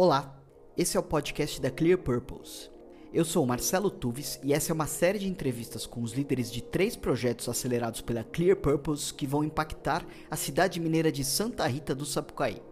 Olá, esse é o podcast da Clear Purpose. Eu sou Marcelo Tuves e essa é uma série de entrevistas com os líderes de três projetos acelerados pela Clear Purpose que vão impactar a cidade mineira de Santa Rita do Sapucaí.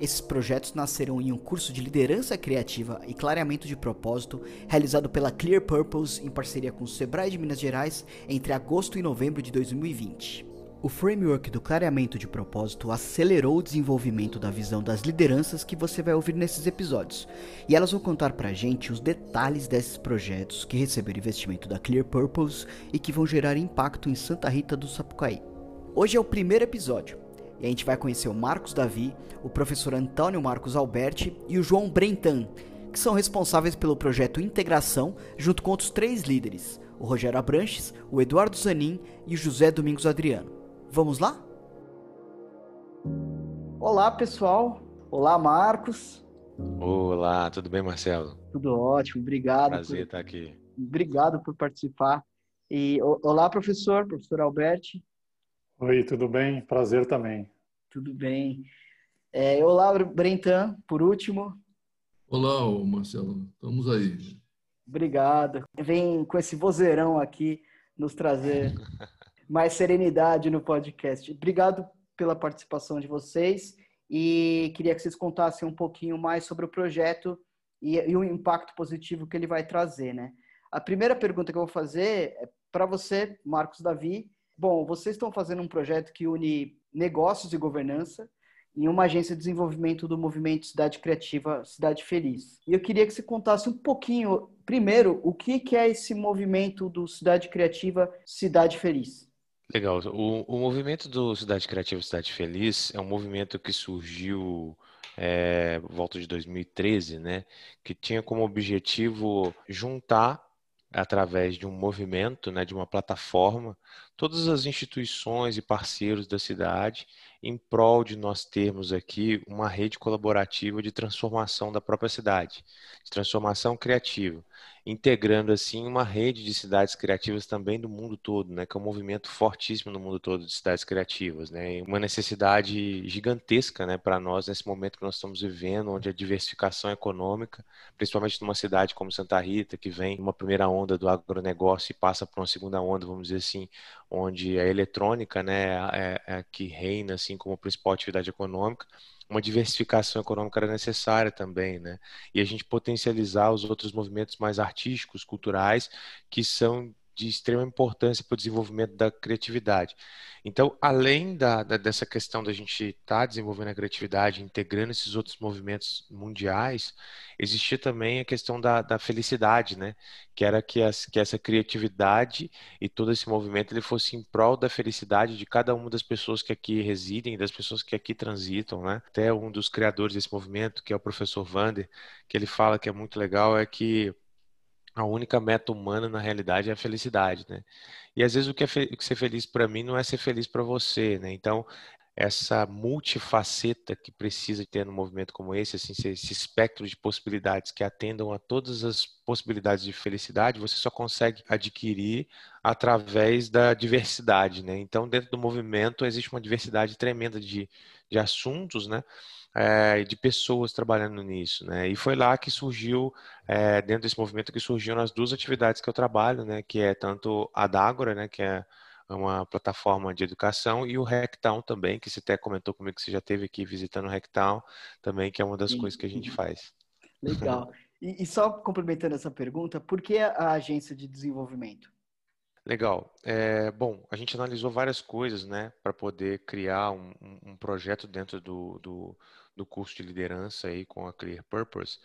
Esses projetos nasceram em um curso de liderança criativa e clareamento de propósito realizado pela Clear Purpose em parceria com o Sebrae de Minas Gerais entre agosto e novembro de 2020. O framework do clareamento de propósito acelerou o desenvolvimento da visão das lideranças que você vai ouvir nesses episódios, e elas vão contar pra gente os detalhes desses projetos que receberam investimento da Clear Purpose e que vão gerar impacto em Santa Rita do Sapucaí. Hoje é o primeiro episódio, e a gente vai conhecer o Marcos Davi, o professor Antônio Marcos Alberti e o João Brentan, que são responsáveis pelo projeto Integração, junto com outros três líderes, o Rogério Abranches, o Eduardo Zanin e o José Domingos Adriano. Vamos lá? Olá, pessoal. Olá, Marcos. Olá, tudo bem, Marcelo? Tudo ótimo, obrigado. Prazer por... estar aqui. Obrigado por participar. E olá, professor, professor Alberti. Oi, tudo bem? Prazer também. Tudo bem. É, olá, Brentan, por último. Olá, Marcelo. Estamos aí. Obrigado. Vem com esse vozeirão aqui nos trazer mais serenidade no podcast. Obrigado pela participação de vocês e queria que vocês contassem um pouquinho mais sobre o projeto e, e o impacto positivo que ele vai trazer, né? A primeira pergunta que eu vou fazer é para você, Marcos Davi. Bom, vocês estão fazendo um projeto que une negócios e governança em uma agência de desenvolvimento do movimento Cidade Criativa, Cidade Feliz. E eu queria que você contasse um pouquinho, primeiro, o que é esse movimento do Cidade Criativa, Cidade Feliz. Legal. O, o movimento do Cidade Criativa Cidade Feliz é um movimento que surgiu é, volta de 2013, né? Que tinha como objetivo juntar através de um movimento, né, de uma plataforma, todas as instituições e parceiros da cidade em prol de nós termos aqui uma rede colaborativa de transformação da própria cidade, de transformação criativa integrando assim uma rede de cidades criativas também do mundo todo, né, que é um movimento fortíssimo no mundo todo de cidades criativas, né, uma necessidade gigantesca, né, para nós nesse momento que nós estamos vivendo, onde a diversificação econômica, principalmente numa cidade como Santa Rita, que vem uma primeira onda do agronegócio e passa para uma segunda onda, vamos dizer assim, onde a eletrônica, né, é, é que reina assim como principal atividade econômica, uma diversificação econômica era necessária também, né? E a gente potencializar os outros movimentos mais artísticos, culturais, que são de extrema importância para o desenvolvimento da criatividade. Então, além da, da dessa questão da gente estar tá desenvolvendo a criatividade, integrando esses outros movimentos mundiais, existia também a questão da, da felicidade, né? Que era que, as, que essa criatividade e todo esse movimento ele fosse em prol da felicidade de cada uma das pessoas que aqui residem, das pessoas que aqui transitam, né? Até um dos criadores desse movimento, que é o professor Vander, que ele fala que é muito legal, é que a única meta humana na realidade é a felicidade, né? E às vezes o que é ser feliz para mim não é ser feliz para você, né? Então essa multifaceta que precisa ter num movimento como esse, assim, esse espectro de possibilidades que atendam a todas as possibilidades de felicidade, você só consegue adquirir através da diversidade, né? Então dentro do movimento existe uma diversidade tremenda de, de assuntos, né? É, de pessoas trabalhando nisso, né? E foi lá que surgiu, é, dentro desse movimento, que surgiram as duas atividades que eu trabalho, né? Que é tanto a Dágora, né? Que é uma plataforma de educação e o Hacktown também, que você até comentou comigo que você já teve aqui visitando o Hacktown também, que é uma das Sim. coisas que a gente faz. Legal. E, e só complementando essa pergunta, por que a agência de desenvolvimento? Legal. É, bom, a gente analisou várias coisas, né, para poder criar um, um, projeto dentro do, do, do, curso de liderança aí com a Clear Purpose,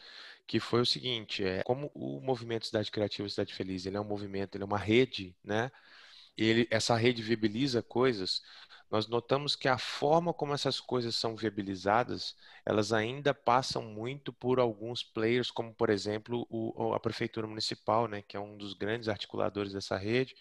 que foi o seguinte, é, como o movimento Cidade Criativa Cidade Feliz, ele é um movimento, ele é uma rede, né, ele, essa rede viabiliza coisas, nós notamos que a forma como essas coisas são viabilizadas, elas ainda passam muito por alguns players, como por exemplo o, a prefeitura municipal, né, que é um dos grandes articuladores dessa rede,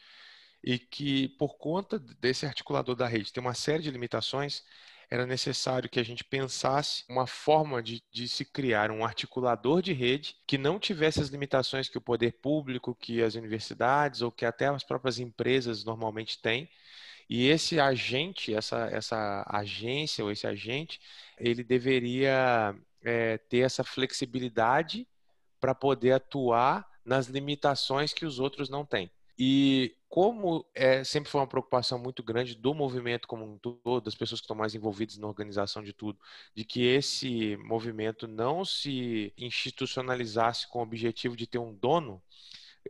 e que por conta desse articulador da rede tem uma série de limitações, era necessário que a gente pensasse uma forma de, de, se criar um articulador de rede que não tivesse as limitações que o poder público, que as universidades ou que até as próprias empresas normalmente têm, e esse agente, essa, essa agência ou esse agente, ele deveria é, ter essa flexibilidade para poder atuar nas limitações que os outros não têm. E como é, sempre foi uma preocupação muito grande do movimento como um todo, das pessoas que estão mais envolvidas na organização de tudo, de que esse movimento não se institucionalizasse com o objetivo de ter um dono,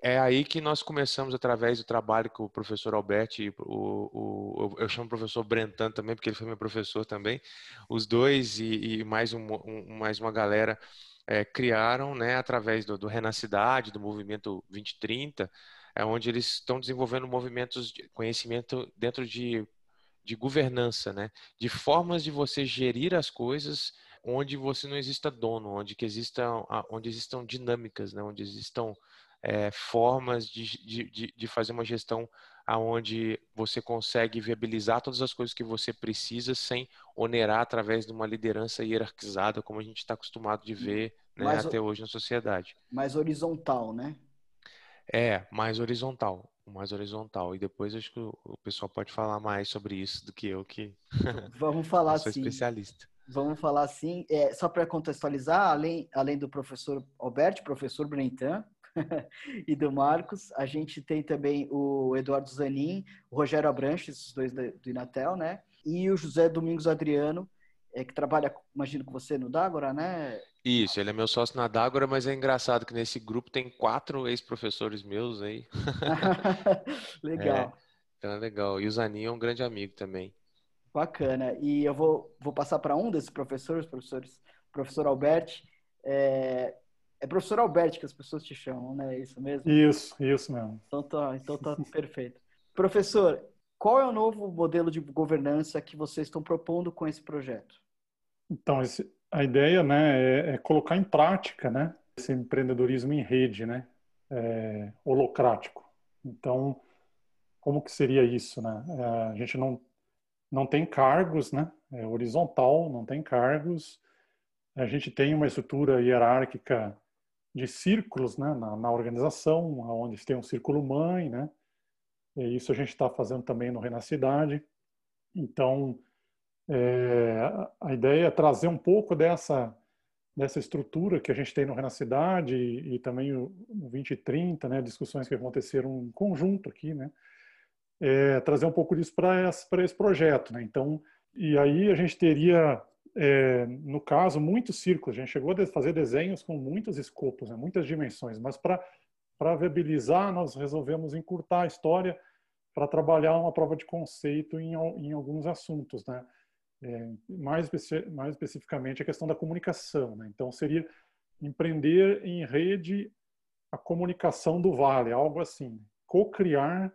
é aí que nós começamos, através do trabalho que o professor Alberti, o, o, eu chamo o professor Brentan também, porque ele foi meu professor também, os dois e, e mais, um, um, mais uma galera é, criaram, né, através do, do do movimento 2030, é onde eles estão desenvolvendo movimentos de conhecimento dentro de, de governança, né, de formas de você gerir as coisas onde você não exista dono, onde que existam, onde existam dinâmicas, né, onde existam é, formas de, de, de fazer uma gestão aonde você consegue viabilizar todas as coisas que você precisa sem onerar através de uma liderança hierarquizada, como a gente está acostumado de ver né, até hoje na sociedade. Mais horizontal, né? É, mais horizontal, mais horizontal. E depois acho que o pessoal pode falar mais sobre isso do que eu, que vamos falar sou assim. especialista. Vamos falar assim, é, só para contextualizar, além, além do professor Alberto, professor Brentan, e do Marcos. A gente tem também o Eduardo Zanin, o Rogério Abranches, os dois do Inatel, né? E o José Domingos Adriano, é, que trabalha, imagino com você no Dágora, né? Isso, ele é meu sócio na Dágora, mas é engraçado que nesse grupo tem quatro ex-professores meus aí. legal. É, então é legal. E o Zanin é um grande amigo também. Bacana. E eu vou, vou passar para um desses professores, professores, professor Alberti. É, é professor Alberti que as pessoas te chamam, né? É isso mesmo? Isso, isso mesmo. Então tá, então tá perfeito. Professor, qual é o novo modelo de governança que vocês estão propondo com esse projeto? Então, esse, a ideia né, é, é, colocar em prática né, esse empreendedorismo em rede, né, é, holocrático. Então, como que seria isso? Né? É, a gente não, não tem cargos, né, é horizontal, não tem cargos. A gente tem uma estrutura hierárquica de círculos né, na, na organização, onde tem um círculo mãe, né? E isso a gente está fazendo também no Renacidade. Então, é, a ideia é trazer um pouco dessa dessa estrutura que a gente tem no Renacidade e, e também o, no 2030, né, discussões que aconteceram em conjunto aqui, né, é, trazer um pouco disso para esse, esse projeto. Né? Então, e aí a gente teria é, no caso, muitos círculos. A gente chegou a fazer desenhos com muitos escopos, né, muitas dimensões, mas para viabilizar, nós resolvemos encurtar a história para trabalhar uma prova de conceito em, em alguns assuntos. Né? É, mais, mais especificamente, a questão da comunicação. Né? Então, seria empreender em rede a comunicação do Vale, algo assim. Co-criar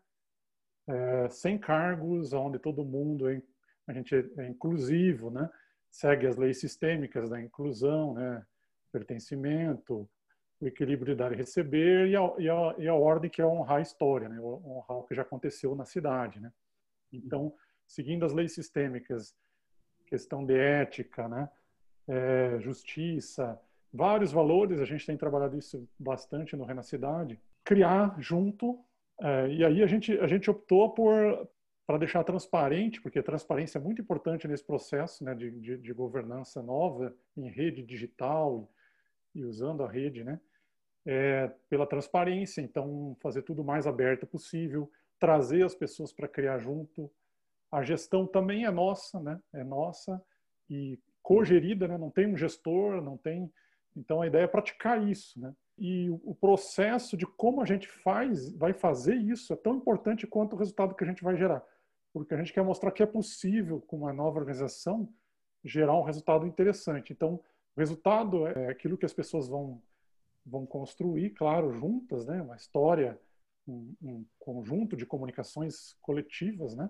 é, sem cargos, onde todo mundo é, a gente é inclusivo, né? segue as leis sistêmicas da inclusão, né, pertencimento, o equilíbrio de dar e receber e a, e a, e a ordem que é honrar a história, né, honrar o que já aconteceu na cidade. Né. Então, seguindo as leis sistêmicas, questão de ética, né, é, justiça, vários valores, a gente tem trabalhado isso bastante no Renacidade, criar junto, é, e aí a gente, a gente optou por, para deixar transparente, porque transparência é muito importante nesse processo né, de, de, de governança nova em rede digital e, e usando a rede, né, é, pela transparência, então fazer tudo mais aberto possível, trazer as pessoas para criar junto. A gestão também é nossa, né, é nossa e cogerida, né, não tem um gestor, não tem. Então a ideia é praticar isso, né. E o processo de como a gente faz, vai fazer isso é tão importante quanto o resultado que a gente vai gerar porque a gente quer mostrar que é possível, com uma nova organização, gerar um resultado interessante. Então, o resultado é aquilo que as pessoas vão, vão construir, claro, juntas, né? uma história, um, um conjunto de comunicações coletivas, né?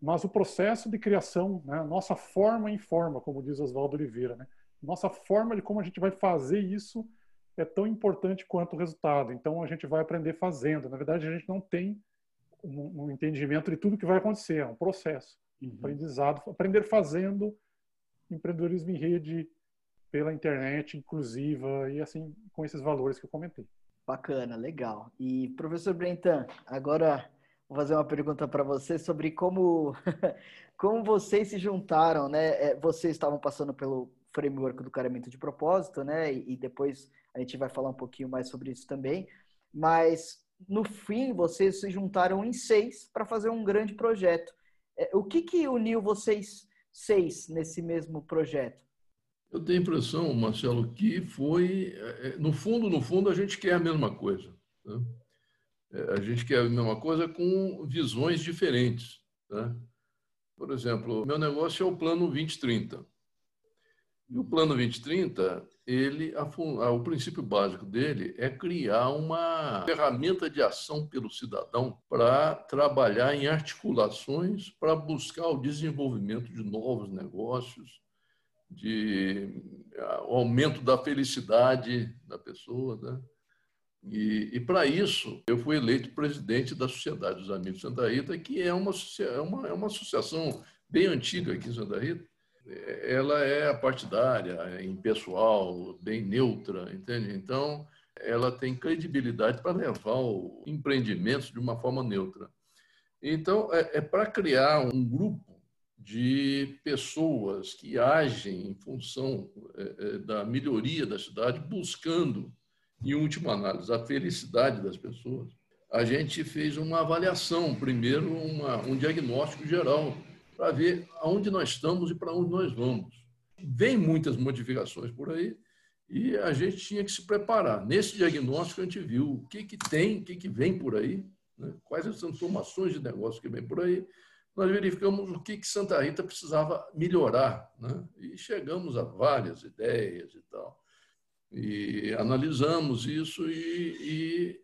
Mas o processo de criação, né? nossa forma em forma, como diz Oswaldo Oliveira, né? nossa forma de como a gente vai fazer isso é tão importante quanto o resultado. Então, a gente vai aprender fazendo. Na verdade, a gente não tem um, um, entendimento de tudo que vai acontecer, é um processo, uhum. aprendizado, aprender fazendo, empreendedorismo em rede, pela internet, inclusiva e assim com esses valores que eu comentei. Bacana, legal. E professor Brentan, agora vou fazer uma pergunta para você sobre como como vocês se juntaram, né? É, vocês estavam passando pelo framework do caramento de propósito, né? E, depois a gente vai falar um pouquinho mais sobre isso também. Mas no fim, vocês se juntaram em seis para fazer um grande projeto. É, o que, que uniu vocês seis nesse mesmo projeto? Eu tenho a impressão, Marcelo, que foi, é, no fundo, no fundo, a gente quer a mesma coisa. Né? A gente quer a mesma coisa com visões diferentes. Né? Por exemplo, meu negócio é o Plano 2030. E o Plano 2030, ele, a, a, o princípio básico dele é criar uma ferramenta de ação pelo cidadão para trabalhar em articulações para buscar o desenvolvimento de novos negócios, de o aumento da felicidade da pessoa, né? E, e para isso, eu fui eleito presidente da Sociedade dos Amigos de Santa Rita, que é uma, é uma, é uma associação bem antiga aqui em Santa Rita, ela é partidária, é impessoal, bem neutra, entende? Então, ela tem credibilidade para levar o empreendimentos de uma forma neutra. Então, é, é para criar um grupo de pessoas que agem em função é, é, da melhoria da cidade, buscando, em última análise, a felicidade das pessoas. A gente fez uma avaliação, primeiro uma, um diagnóstico geral para ver aonde nós estamos e para onde nós vamos. Vem muitas modificações por aí e a gente tinha que se preparar. Nesse diagnóstico, a gente viu o que, que tem, o que, que vem por aí, né? quais as transformações de negócio que vem por aí. Nós verificamos o que, que Santa Rita precisava melhorar né? e chegamos a várias ideias e tal. E analisamos isso e, e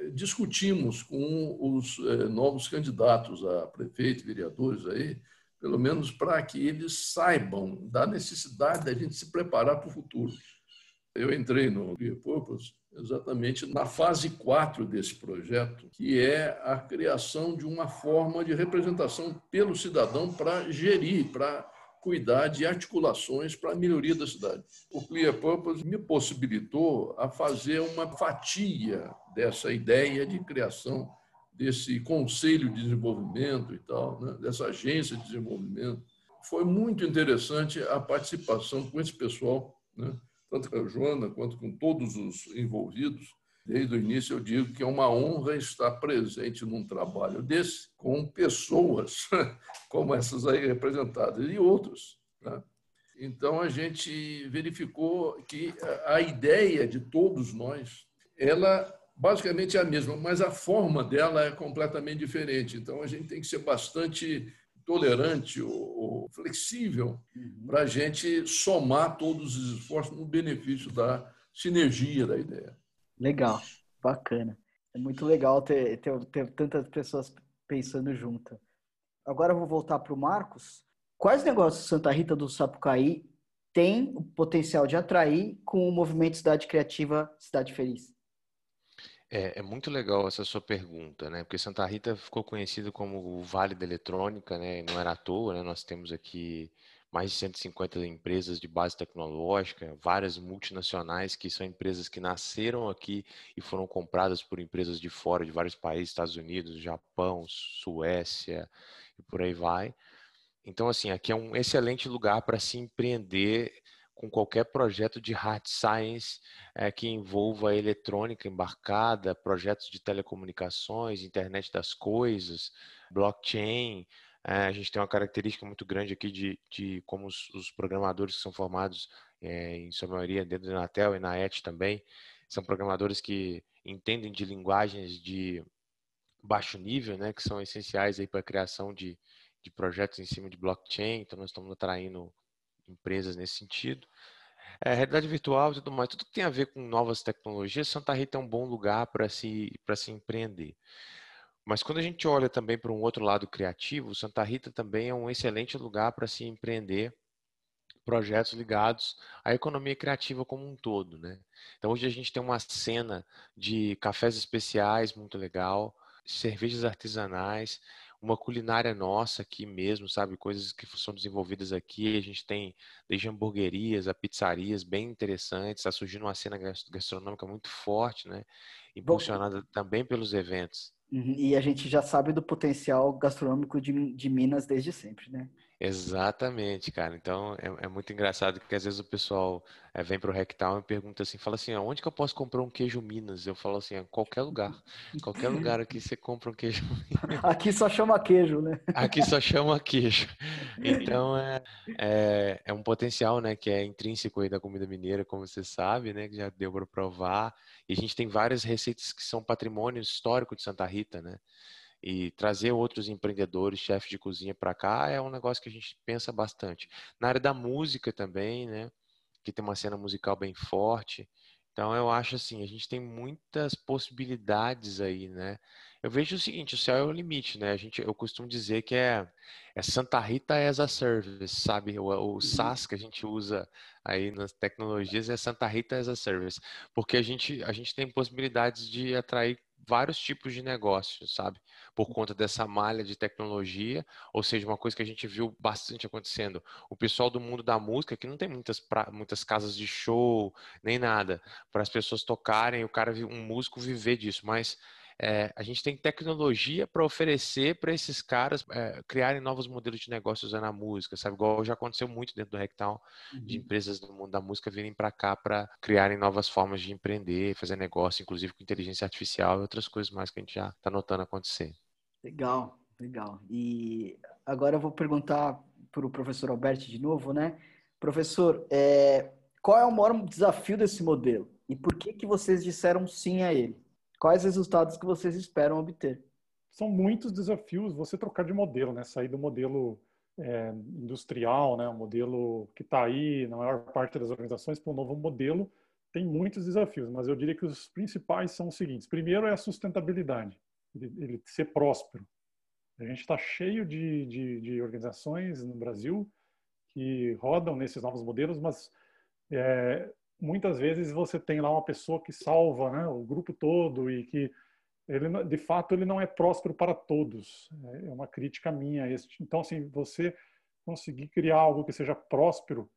eh, discutimos com os eh, novos candidatos a prefeito, vereadores aí, pelo menos para que eles saibam da necessidade da gente se preparar para o futuro. Eu entrei no Clear Purpose exatamente na fase 4 desse projeto, que é a criação de uma forma de representação pelo cidadão para gerir, para cuidar de articulações para a melhoria da cidade. O Clear Purpose me possibilitou a fazer uma fatia dessa ideia de criação desse conselho de desenvolvimento e tal, né? dessa agência de desenvolvimento. Foi muito interessante a participação com esse pessoal, né? tanto com a Joana quanto com todos os envolvidos. Desde o início eu digo que é uma honra estar presente num trabalho desse com pessoas como essas aí representadas e outros. Né? Então a gente verificou que a ideia de todos nós, ela basicamente é a mesma, mas a forma dela é completamente diferente. Então a gente tem que ser bastante tolerante ou, flexível uhum. para a gente somar todos os esforços no benefício da sinergia da ideia. Legal, bacana. É muito legal ter, ter, ter tantas pessoas pensando junto. Agora eu vou voltar para o Marcos. Quais negócios Santa Rita do Sapucaí tem o potencial de atrair com o movimento Cidade Criativa Cidade Feliz? É, é, muito legal essa sua pergunta, né? Porque Santa Rita ficou conhecido como o Vale da Eletrônica, né? Não era à toa, né? Nós temos aqui mais de 150 empresas de base tecnológica, várias multinacionais que são empresas que nasceram aqui e foram compradas por empresas de fora, de vários países, Estados Unidos, Japão, Suécia e por aí vai. Então, assim, aqui é um excelente lugar para se empreender com qualquer projeto de hard science é, que envolva eletrônica embarcada, projetos de telecomunicações, internet das coisas, blockchain. É, a gente tem uma característica muito grande aqui de, de como os, os programadores que são formados, é, em sua maioria, dentro da Inatel e na ET também, são programadores que entendem de linguagens de baixo nível, né, que são essenciais para a criação de, de projetos em cima de blockchain. Então, nós estamos atraindo empresas nesse sentido. É, realidade virtual e tudo mais, tudo que tem a ver com novas tecnologias, Santa Rita é um bom lugar para se, se empreender. Mas quando a gente olha também para um outro lado criativo, Santa Rita também é um excelente lugar para se empreender projetos ligados à economia criativa como um todo, né? Então hoje a gente tem uma cena de cafés especiais muito legal, cervejas artesanais, uma culinária nossa aqui mesmo, sabe? Coisas que são desenvolvidas aqui. A gente tem desde hamburguerias a pizzarias bem interessantes. Está surgindo uma cena gastronômica muito forte, né? Impulsionada Bom, também pelos eventos. Uhum, e a gente já sabe do potencial gastronômico de, de Minas desde sempre, né? Exatamente, cara. Então é, é, muito engraçado que às vezes o pessoal é, vem para o Rectal e pergunta assim, fala assim, onde que eu posso comprar um queijo Minas? Eu falo assim, qualquer lugar, qualquer lugar aqui você compra um queijo. Minas. Aqui só chama queijo, né? Aqui só chama queijo. Então é, é, é um potencial, né, que é intrínseco aí da comida mineira, como você sabe, né, que já deu para provar. E a gente tem várias receitas que são patrimônio histórico de Santa Rita, né? E trazer outros empreendedores, chefes de cozinha para cá é um negócio que a gente pensa bastante. Na área da música também, né? Que tem uma cena musical bem forte. Então eu acho assim, a gente tem muitas possibilidades aí, né? Eu vejo o seguinte, o céu é o limite, né? A gente, eu costumo dizer que é, é Santa Rita as a service, sabe? O, o uhum. SaaS que a gente usa aí nas tecnologias é Santa Rita as a service, porque a gente, a gente tem possibilidades de atrair vários tipos de negócios, sabe? Por conta dessa malha de tecnologia, ou seja, uma coisa que a gente viu bastante acontecendo. O pessoal do mundo da música, que não tem muitas, pra, muitas casas de show, nem nada, para as pessoas tocarem, o cara, um músico viver disso, mas é, a gente tem tecnologia para oferecer para esses caras é, criarem novos modelos de negócios usando a música, sabe? Igual já aconteceu muito dentro do Rectal, uhum. de empresas do mundo da música virem para cá para criarem novas formas de empreender, fazer negócio, inclusive com inteligência artificial e outras coisas mais que a gente já está notando acontecer. Legal, legal. E agora eu vou perguntar para o professor Alberto de novo, né? Professor, é, qual é o maior desafio desse modelo? E por que, que vocês disseram sim a ele? Quais resultados que vocês esperam obter? São muitos desafios você trocar de modelo, né? Sair do modelo é, industrial, né? O modelo que está aí na maior parte das organizações para um novo modelo tem muitos desafios, mas eu diria que os principais são os seguintes. Primeiro é a sustentabilidade, ele, ser próspero. A gente está cheio de, de, de, organizações no Brasil que rodam nesses novos modelos, mas é, muitas vezes você tem lá uma pessoa que salva né, o grupo todo e que ele de fato ele não é próspero para todos. É, é uma crítica minha então assim você conseguir criar algo que seja próspero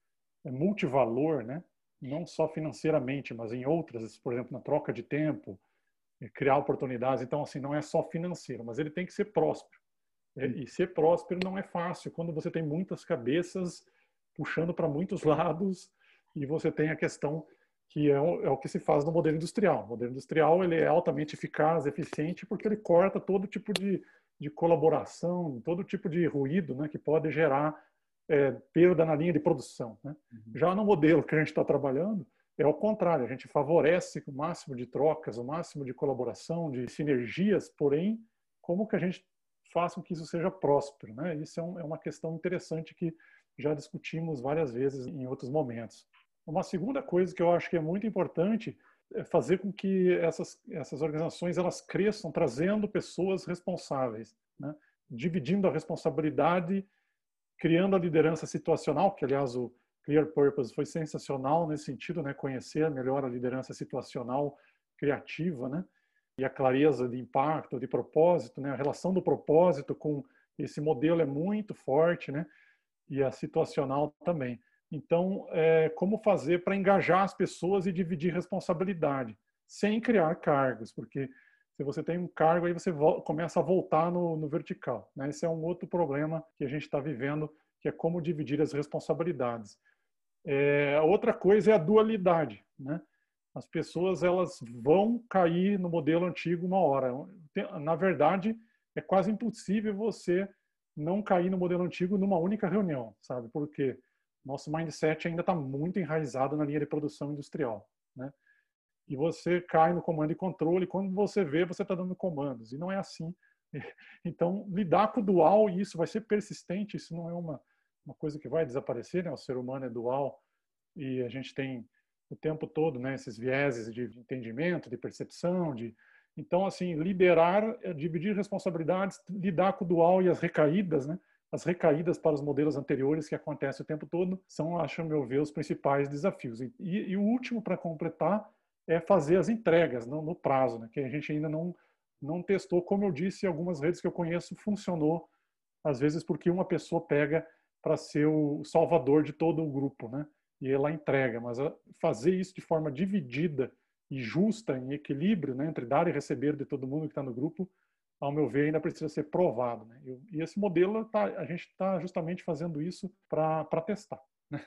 é multivalor né não só financeiramente mas em outras por exemplo na troca de tempo é, criar oportunidades. Então assim não é só financeiro mas ele tem que ser próspero. É, e ser próspero não é fácil. Quando você tem muitas cabeças puxando para muitos lados e você tem a questão que é o, é o, que se faz no modelo industrial. O modelo industrial ele é altamente eficaz, eficiente, porque ele corta todo tipo de, de colaboração, todo tipo de ruído né, que pode gerar é, perda na linha de produção. Né? Uhum. Já no modelo que a gente está trabalhando, é o contrário, a gente favorece o máximo de trocas, o máximo de colaboração, de sinergias, porém, como que a gente faça com que isso seja próspero? Né? Isso é, um, é uma questão interessante que já discutimos várias vezes em outros momentos. Uma segunda coisa que eu acho que é muito importante é fazer com que essas, essas organizações elas cresçam trazendo pessoas responsáveis, né? dividindo a responsabilidade, criando a liderança situacional, que aliás o Clear Purpose foi sensacional nesse sentido, né? conhecer melhor a liderança situacional criativa, né? e a clareza de impacto, de propósito, né? a relação do propósito com esse modelo é muito forte, né? e a situacional também. Então, é, como fazer para engajar as pessoas e dividir responsabilidade, sem criar cargos, porque se você tem um cargo, aí você começa a voltar no, no vertical. Né? Esse é um outro problema que a gente está vivendo, que é como dividir as responsabilidades. É, outra coisa é a dualidade. Né? As pessoas elas vão cair no modelo antigo uma hora. Na verdade, é quase impossível você não cair no modelo antigo numa única reunião, sabe? Por quê? Nosso mindset ainda está muito enraizado na linha de produção industrial, né? E você cai no comando e controle, quando você vê, você está dando comandos, e não é assim. Então, lidar com o dual, e isso vai ser persistente, isso não é uma, uma coisa que vai desaparecer, né? O ser humano é dual, e a gente tem o tempo todo, né, esses vieses de entendimento, de percepção, de então assim liberar, é dividir responsabilidades, lidar com o dual e as recaídas, né? As recaídas para os modelos anteriores que acontecem o tempo todo são, acho meu ver, os principais desafios. E, e o último para completar é fazer as entregas no, no prazo, né, que a gente ainda não não testou. Como eu disse, algumas redes que eu conheço funcionou às vezes porque uma pessoa pega para ser o salvador de todo o grupo, né? E ela entrega, mas fazer isso de forma dividida e justa, em equilíbrio, né, entre dar e receber de todo mundo que está no grupo, ao meu ver, ainda precisa ser provado. Né? E esse modelo, tá, a gente está justamente fazendo isso para testar, né?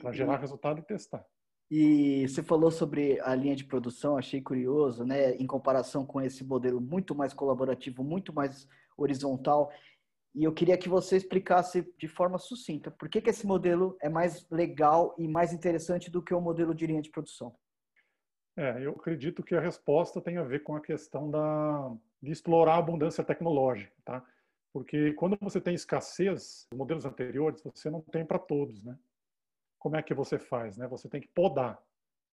para gerar e, resultado e testar. E você falou sobre a linha de produção, achei curioso, né? Em comparação com esse modelo muito mais colaborativo, muito mais horizontal. E eu queria que você explicasse de forma sucinta por que, que esse modelo é mais legal e mais interessante do que o modelo de linha de produção. É, eu acredito que a resposta tem a ver com a questão da, de explorar a abundância tecnológica, tá? Porque quando você tem escassez, os modelos anteriores você não tem para todos, né? Como é que você faz, né? Você tem que podar.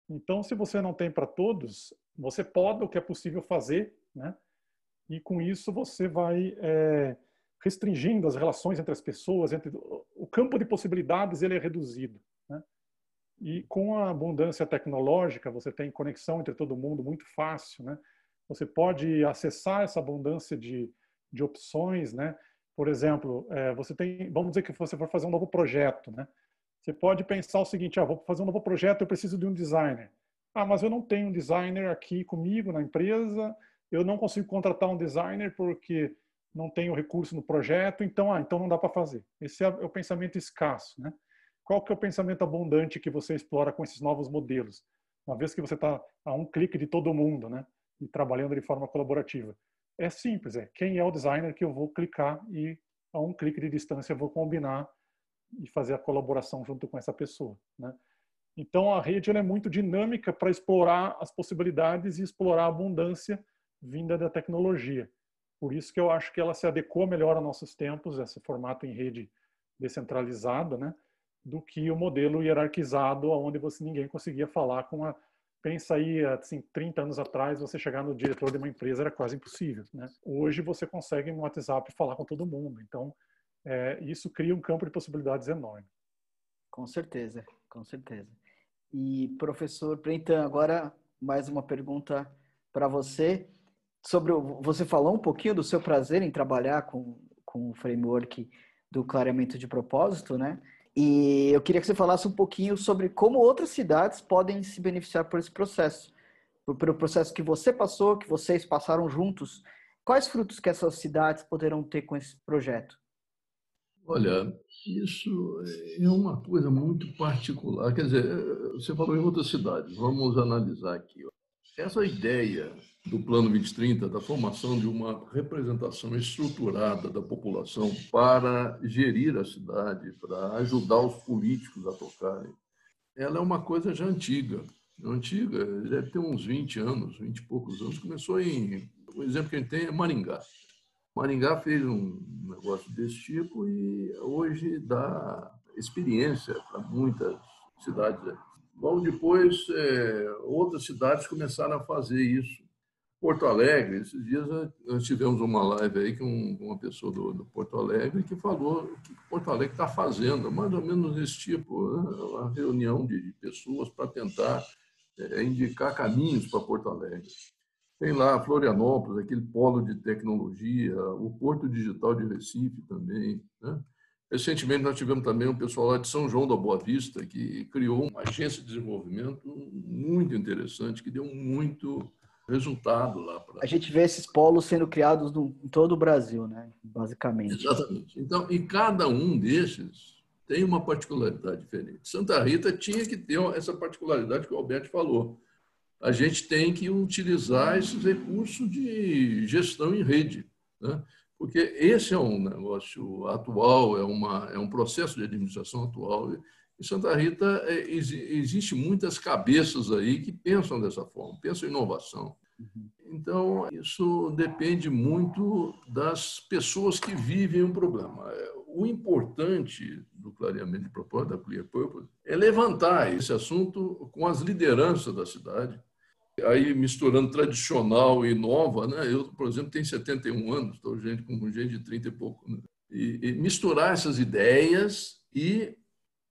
Então, se você não tem para todos, você poda o que é possível fazer, né? E com isso você vai é, restringindo as relações entre as pessoas, entre o campo de possibilidades ele é reduzido. E com a abundância tecnológica, você tem conexão entre todo mundo muito fácil, né? Você pode acessar essa abundância de, de opções, né? Por exemplo, é, você tem, vamos dizer que você for fazer um novo projeto, né? Você pode pensar o seguinte: ah, vou fazer um novo projeto, eu preciso de um designer. Ah, mas eu não tenho um designer aqui comigo na empresa, eu não consigo contratar um designer porque não tenho recurso no projeto, então, ah, então não dá para fazer. Esse é o pensamento escasso, né? Qual que é o pensamento abundante que você explora com esses novos modelos? Uma vez que você está a um clique de todo mundo, né? E trabalhando de forma colaborativa. É simples, é quem é o designer que eu vou clicar e a um clique de distância eu vou combinar e fazer a colaboração junto com essa pessoa, né? Então a rede é muito dinâmica para explorar as possibilidades e explorar a abundância vinda da tecnologia. Por isso que eu acho que ela se adequa melhor aos nossos tempos, esse formato em rede descentralizada, né? do que o modelo hierarquizado, onde você ninguém conseguia falar com a pensa aí, assim, 30 anos atrás, você chegar no diretor de uma empresa era quase impossível, né? Hoje você consegue no WhatsApp falar com todo mundo. Então, é, isso cria um campo de possibilidades enorme. Com certeza, com certeza. E professor Prentan, agora mais uma pergunta para você sobre o, você falou um pouquinho do seu prazer em trabalhar com com o framework do clareamento de propósito, né? E eu queria que você falasse um pouquinho sobre como outras cidades podem se beneficiar por esse processo, pelo processo que você passou, que vocês passaram juntos. Quais frutos que essas cidades poderão ter com esse projeto? Olha, isso é uma coisa muito particular. Quer dizer, você falou em outras cidades, vamos analisar aqui. Essa ideia do Plano 2030, da formação de uma representação estruturada da população para gerir a cidade, para ajudar os políticos a tocarem, ela é uma coisa já antiga. Antiga, deve ter uns 20 anos, 20 e poucos anos. Começou em. O exemplo que a gente tem é Maringá. Maringá fez um negócio desse tipo e hoje dá experiência para muitas cidades. Logo depois, é, outras cidades começaram a fazer isso Porto Alegre, esses dias nós tivemos uma live aí com uma pessoa do, do Porto Alegre que falou o que Porto Alegre está fazendo, mais ou menos desse tipo, né? uma reunião de, de pessoas para tentar é, indicar caminhos para Porto Alegre. Tem lá Florianópolis, aquele polo de tecnologia, o Porto Digital de Recife também. Né? Recentemente, nós tivemos também um pessoal lá de São João da Boa Vista, que criou uma agência de desenvolvimento muito interessante, que deu muito resultado lá. Pra... A gente vê esses polos sendo criados no, em todo o Brasil, né? basicamente. Exatamente. Então, e cada um desses tem uma particularidade diferente. Santa Rita tinha que ter essa particularidade que o Alberto falou. A gente tem que utilizar esses recursos de gestão em rede, né? Porque esse é um negócio atual, é, uma, é um processo de administração atual. Em Santa Rita, é, existe muitas cabeças aí que pensam dessa forma, pensam em inovação. Uhum. Então, isso depende muito das pessoas que vivem o problema. O importante do clareamento de propósito, da Clear Purpose, é levantar esse assunto com as lideranças da cidade, aí misturando tradicional e nova, né? Eu, por exemplo, tenho 71 anos, estou gente com gente de 30 e pouco, né? e, e misturar essas ideias e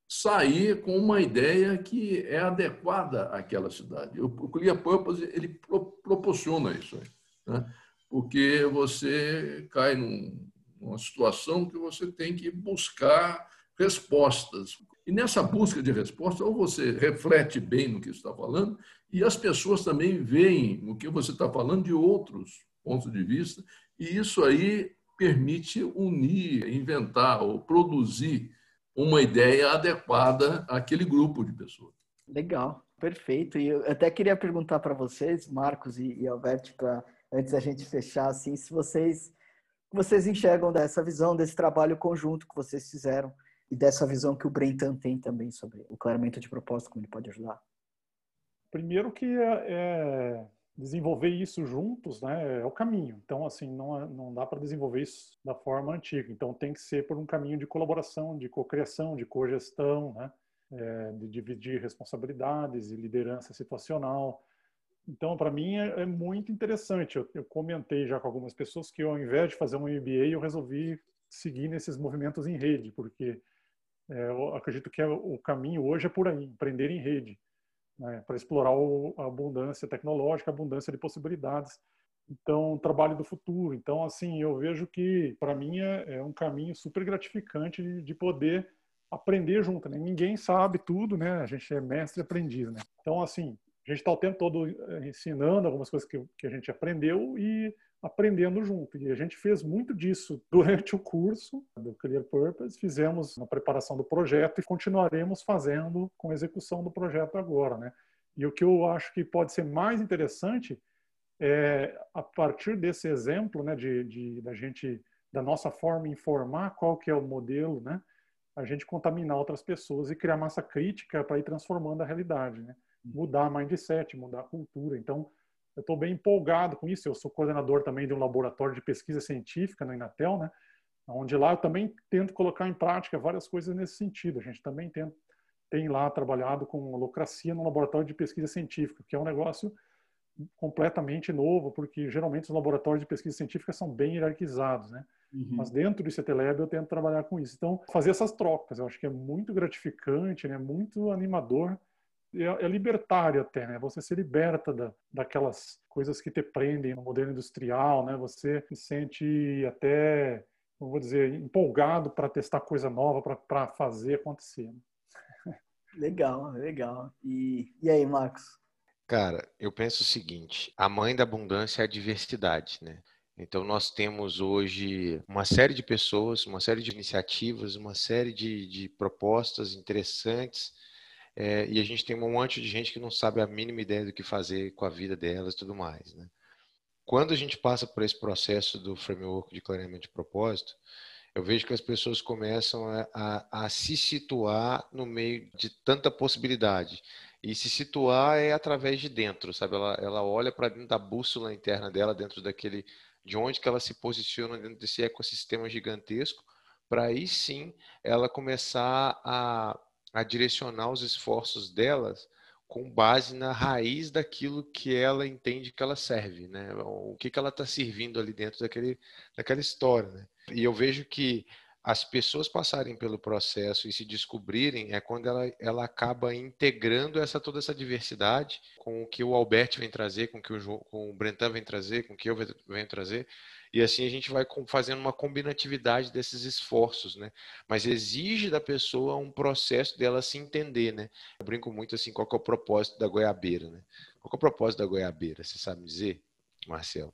sair com uma ideia que é adequada àquela cidade. O Clear Purpose ele proporciona isso, né? porque você cai num, numa situação que você tem que buscar respostas. E nessa busca de respostas, ou você reflete bem no que está falando, e as pessoas também veem o que você está falando de outros pontos de vista, E isso aí permite unir, inventar ou produzir uma ideia adequada àquele grupo de pessoas. Legal, perfeito. E eu até queria perguntar para vocês, Marcos e, e Alberto, antes da gente fechar, assim, se vocês vocês enxergam dessa visão, desse trabalho conjunto que vocês fizeram e dessa visão que o Brentan tem também sobre o clareamento de propósito, como ele pode ajudar? Primeiro que é, é desenvolver isso juntos, né, é o caminho. Então, assim, não, é, não dá para desenvolver isso da forma antiga. Então, tem que ser por um caminho de colaboração, de cocriação, de cogestão, né, é, de dividir responsabilidades e liderança situacional. Então, para mim, é, é, muito interessante. Eu, eu, comentei já com algumas pessoas que, ao invés de fazer um MBA, eu resolvi seguir nesses movimentos em rede, porque é, eu acredito que é, o caminho hoje é por aí, empreender em rede né, para explorar o, a abundância tecnológica, a abundância de possibilidades. Então, trabalho do futuro. Então, assim, eu vejo que, para mim, é, é, um caminho super gratificante de, de poder aprender junto. Né? Ninguém sabe tudo, né? A gente é mestre aprendiz, né? Então, assim, a gente está o tempo todo eh, ensinando algumas coisas que, que a gente aprendeu e aprendendo junto. E a gente fez muito disso durante o curso do Clear Purpose, fizemos na preparação do projeto e continuaremos fazendo com a execução do projeto agora, né? E o que eu acho que pode ser mais interessante é a partir desse exemplo, né, de, de da gente da nossa forma informar qual que é o modelo, né? A gente contaminar outras pessoas e criar massa crítica para ir transformando a realidade, né? Mudar a mindset, mudar a cultura. Então, eu estou bem empolgado com isso. Eu sou coordenador também de um laboratório de pesquisa científica no Inatel, né? Onde lá eu também tento colocar em prática várias coisas nesse sentido. A gente também tem, tem lá trabalhado com holocracia no laboratório de pesquisa científica, que é um negócio completamente novo, porque geralmente os laboratórios de pesquisa científica são bem hierarquizados, né? Uhum. Mas dentro do CTLab eu tento trabalhar com isso. Então, fazer essas trocas, eu acho que é muito gratificante, né? Muito animador é, é libertário até, né? Você se liberta da, daquelas coisas que te prendem no modelo industrial, né? Você se sente até, como vou dizer, empolgado para testar coisa nova, para fazer acontecer. Legal, legal. E, e aí, Marcos? Cara, eu penso o seguinte: a mãe da abundância é a diversidade, né? Então, nós temos hoje uma série de pessoas, uma série de iniciativas, uma série de, de propostas interessantes é, e a gente tem um monte de gente que não sabe a mínima ideia do que fazer com a vida delas e tudo mais. Né? Quando a gente passa por esse processo do framework de clareamento de propósito, eu vejo que as pessoas começam a, a, a, se situar no meio de tanta possibilidade. E se situar é através de dentro, sabe? Ela, ela olha para dentro da bússola interna dela, dentro daquele. de onde que ela se posiciona dentro desse ecossistema gigantesco, para aí sim ela começar a a direcionar os esforços delas com base na raiz daquilo que ela entende que ela serve, né? O que, que ela está servindo ali dentro daquele, daquela história, né? E eu vejo que as pessoas passarem pelo processo e se descobrirem é quando ela, ela acaba integrando essa toda essa diversidade com o que o Albert vem trazer, com o que o, com o Brentan vem trazer, com o que eu venho trazer, e assim a gente vai fazendo uma combinatividade desses esforços, né? Mas exige da pessoa um processo dela se entender, né? Eu brinco muito assim, qual é o propósito da goiabeira, né? Qual é o propósito da goiabeira? Você sabe dizer, Marcelo?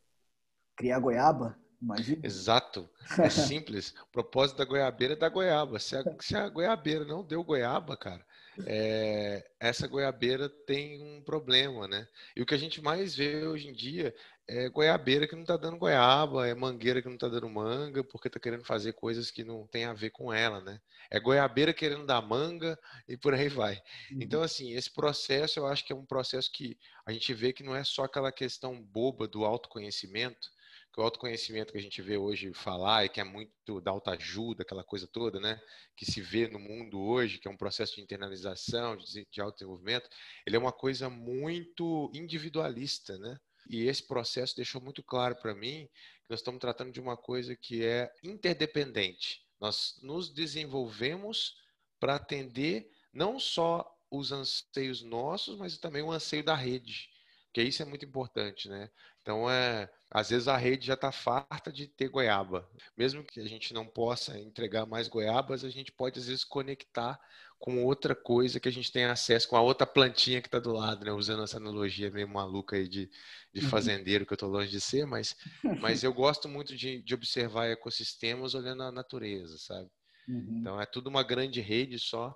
Criar goiaba? Imagina. Exato. É simples. o propósito da goiabeira é da goiaba. Se a, se a goiabeira não deu goiaba, cara, é, essa goiabeira tem um problema, né? E o que a gente mais vê hoje em dia é goiabeira que não está dando goiaba, é mangueira que não está dando manga, porque está querendo fazer coisas que não tem a ver com ela, né? É goiabeira querendo dar manga e por aí vai. Uhum. Então, assim, esse processo eu acho que é um processo que a gente vê que não é só aquela questão boba do autoconhecimento, que o autoconhecimento que a gente vê hoje falar e que é muito da autoajuda, aquela coisa toda, né? Que se vê no mundo hoje, que é um processo de internalização, de, de autodesenvolvimento, ele é uma coisa muito individualista, né? E esse processo deixou muito claro para mim que nós estamos tratando de uma coisa que é interdependente. Nós nos desenvolvemos para atender não só os anseios nossos, mas também o anseio da rede, que isso é muito importante, né? Então, é, às vezes a rede já está farta de ter goiaba. Mesmo que a gente não possa entregar mais goiabas, a gente pode, às vezes, conectar com outra coisa que a gente tem acesso com a outra plantinha que está do lado, né? Usando essa analogia meio maluca aí de, de uhum. fazendeiro, que eu estou longe de ser, mas, mas eu gosto muito de, de observar ecossistemas olhando a natureza, sabe? Uhum. Então é tudo uma grande rede só.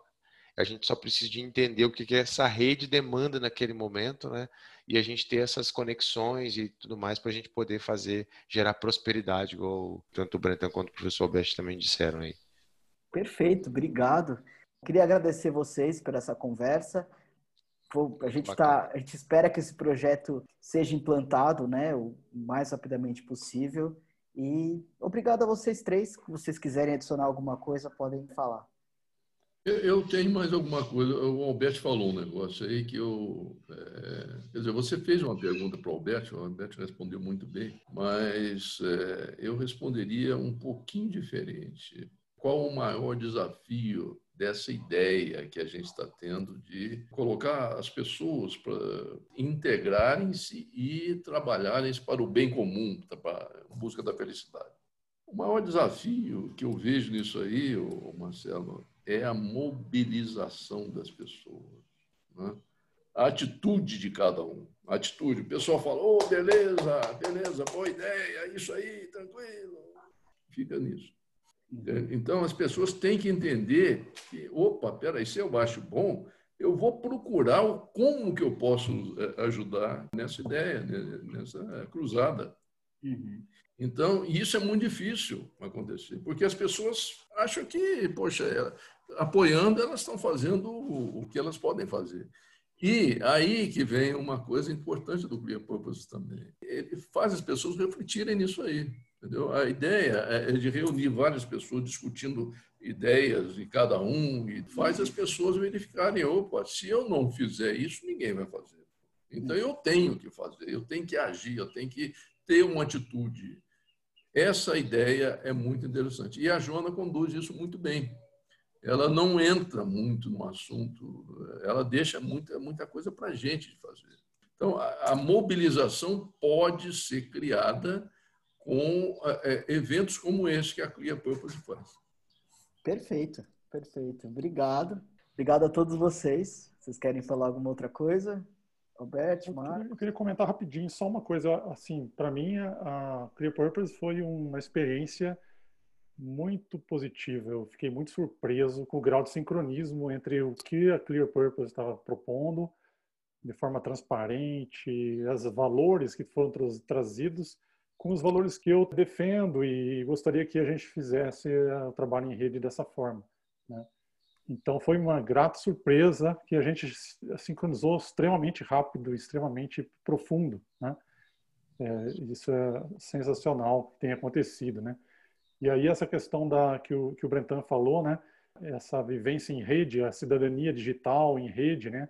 A gente só precisa de entender o que, que essa rede demanda naquele momento, né? E a gente ter essas conexões e tudo mais para a gente poder fazer, gerar prosperidade, igual tanto o Brenton quanto o professor Alberto também disseram aí. Perfeito, obrigado. Queria agradecer vocês por essa conversa. A gente, tá, a gente espera que esse projeto seja implantado né, o mais rapidamente possível. E obrigado a vocês três. Se vocês quiserem adicionar alguma coisa, podem falar. Eu tenho mais alguma coisa. O Alberto falou um negócio aí que eu. É, quer dizer, você fez uma pergunta para o Alberto, o Alberto respondeu muito bem, mas é, eu responderia um pouquinho diferente. Qual o maior desafio dessa ideia que a gente está tendo de colocar as pessoas para integrarem-se e trabalharem para o bem comum, para a busca da felicidade. O maior desafio que eu vejo nisso aí, Marcelo, é a mobilização das pessoas. Né? A atitude de cada um. A atitude. O pessoal fala, oh, beleza, beleza, boa ideia, isso aí, tranquilo. Fica nisso. Uhum. Então, as pessoas têm que entender que, opa, peraí, se eu acho bom, eu vou procurar como que eu posso eh, ajudar nessa ideia, né, nessa cruzada. Uhum. Então, isso é muito difícil acontecer, porque as pessoas acham que, poxa, é, apoiando, elas estão fazendo o que elas podem fazer. E aí que vem uma coisa importante do Clear Purpose também. Ele faz as pessoas refletirem nisso aí. Entendeu? A ideia é, é de reunir várias pessoas discutindo ideias de cada um e faz as pessoas verificarem, opa, se eu não fizer isso, ninguém vai fazer. Então eu tenho que fazer, eu tenho que agir, eu tenho que ter uma atitude. Essa ideia é muito interessante. E a Joana conduz isso muito bem. Ela não entra muito no assunto, ela deixa muita, muita coisa para a gente fazer. Então, a, a mobilização pode ser criada com é, é, eventos como esse que a Clear Purpose faz. Perfeito, perfeito. Obrigado. Obrigado a todos vocês. Vocês querem falar alguma outra coisa? Alberto, Marcos? Eu queria comentar rapidinho só uma coisa. Assim, para mim, a Clear Purpose foi uma experiência muito positiva. Eu fiquei muito surpreso com o grau de sincronismo entre o que a Clear Purpose estava propondo de forma transparente, os valores que foram trazidos com os valores que eu defendo e gostaria que a gente fizesse o trabalho em rede dessa forma. Né? Então foi uma grata surpresa que a gente sincronizou extremamente rápido, extremamente profundo. Né? É, isso é sensacional que tem acontecido, né? E aí essa questão da que o que o Brentan falou, né? Essa vivência em rede, a cidadania digital em rede, né?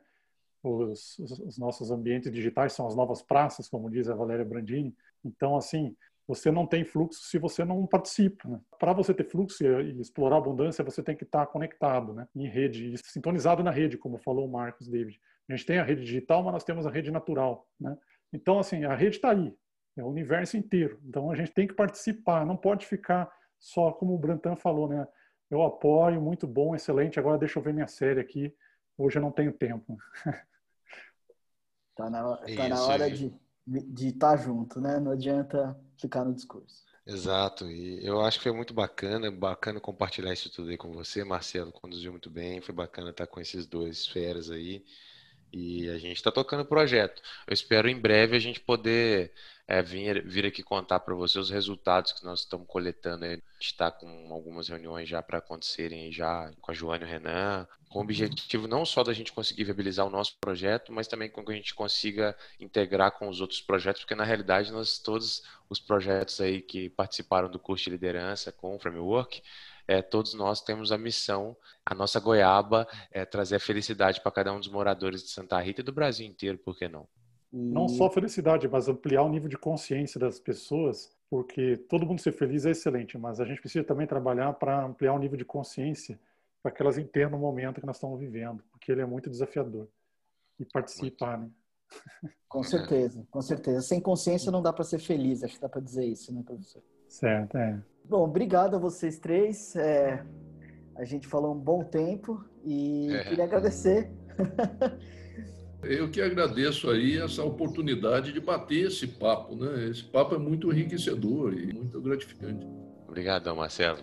Os, os nossos ambientes digitais são as novas praças, como diz a Valéria Brandini. Então, assim, você não tem fluxo se você não participa. Né? Para você ter fluxo e explorar a abundância, você tem que estar conectado, né? em rede, sintonizado na rede, como falou o Marcos David. A gente tem a rede digital, mas nós temos a rede natural. Né? Então, assim, a rede está aí, é o universo inteiro. Então, a gente tem que participar, não pode ficar só como o Brantan falou, né? Eu apoio, muito bom, excelente. Agora deixa eu ver minha série aqui. Hoje eu não tenho tempo. Tá na, tá na hora de de estar tá junto, né? Não adianta ficar no discurso. Exato, e eu acho que foi muito bacana, bacana compartilhar isso tudo aí com você, Marcelo, conduziu muito bem, foi bacana estar com esses dois feras aí, e a gente está tocando o projeto. Eu espero em breve a gente poder é, vir, vir aqui contar para você os resultados que nós estamos coletando. A gente está com algumas reuniões já para acontecerem já com a Joana e o Renan, com o objetivo não só da gente conseguir viabilizar o nosso projeto, mas também com que a gente consiga integrar com os outros projetos, porque na realidade nós todos os projetos aí que participaram do curso de liderança com o Framework, é, todos nós temos a missão, a nossa goiaba é trazer a felicidade para cada um dos moradores de Santa Rita e do Brasil inteiro, por que não? Não só felicidade, mas ampliar o nível de consciência das pessoas, porque todo mundo ser feliz é excelente, mas a gente precisa também trabalhar para ampliar o nível de consciência para que elas entendam o momento que nós estamos vivendo, porque ele é muito desafiador. E participar, né? Com certeza, com certeza. Sem consciência não dá para ser feliz, acho que dá para dizer isso, né, professor? Certo, é. Bom, obrigado a vocês três. É, A gente falou um bom tempo e é. queria agradecer. Eu que agradeço aí essa oportunidade de bater esse papo, né? Esse papo é muito enriquecedor e muito gratificante. Obrigado, Marcelo.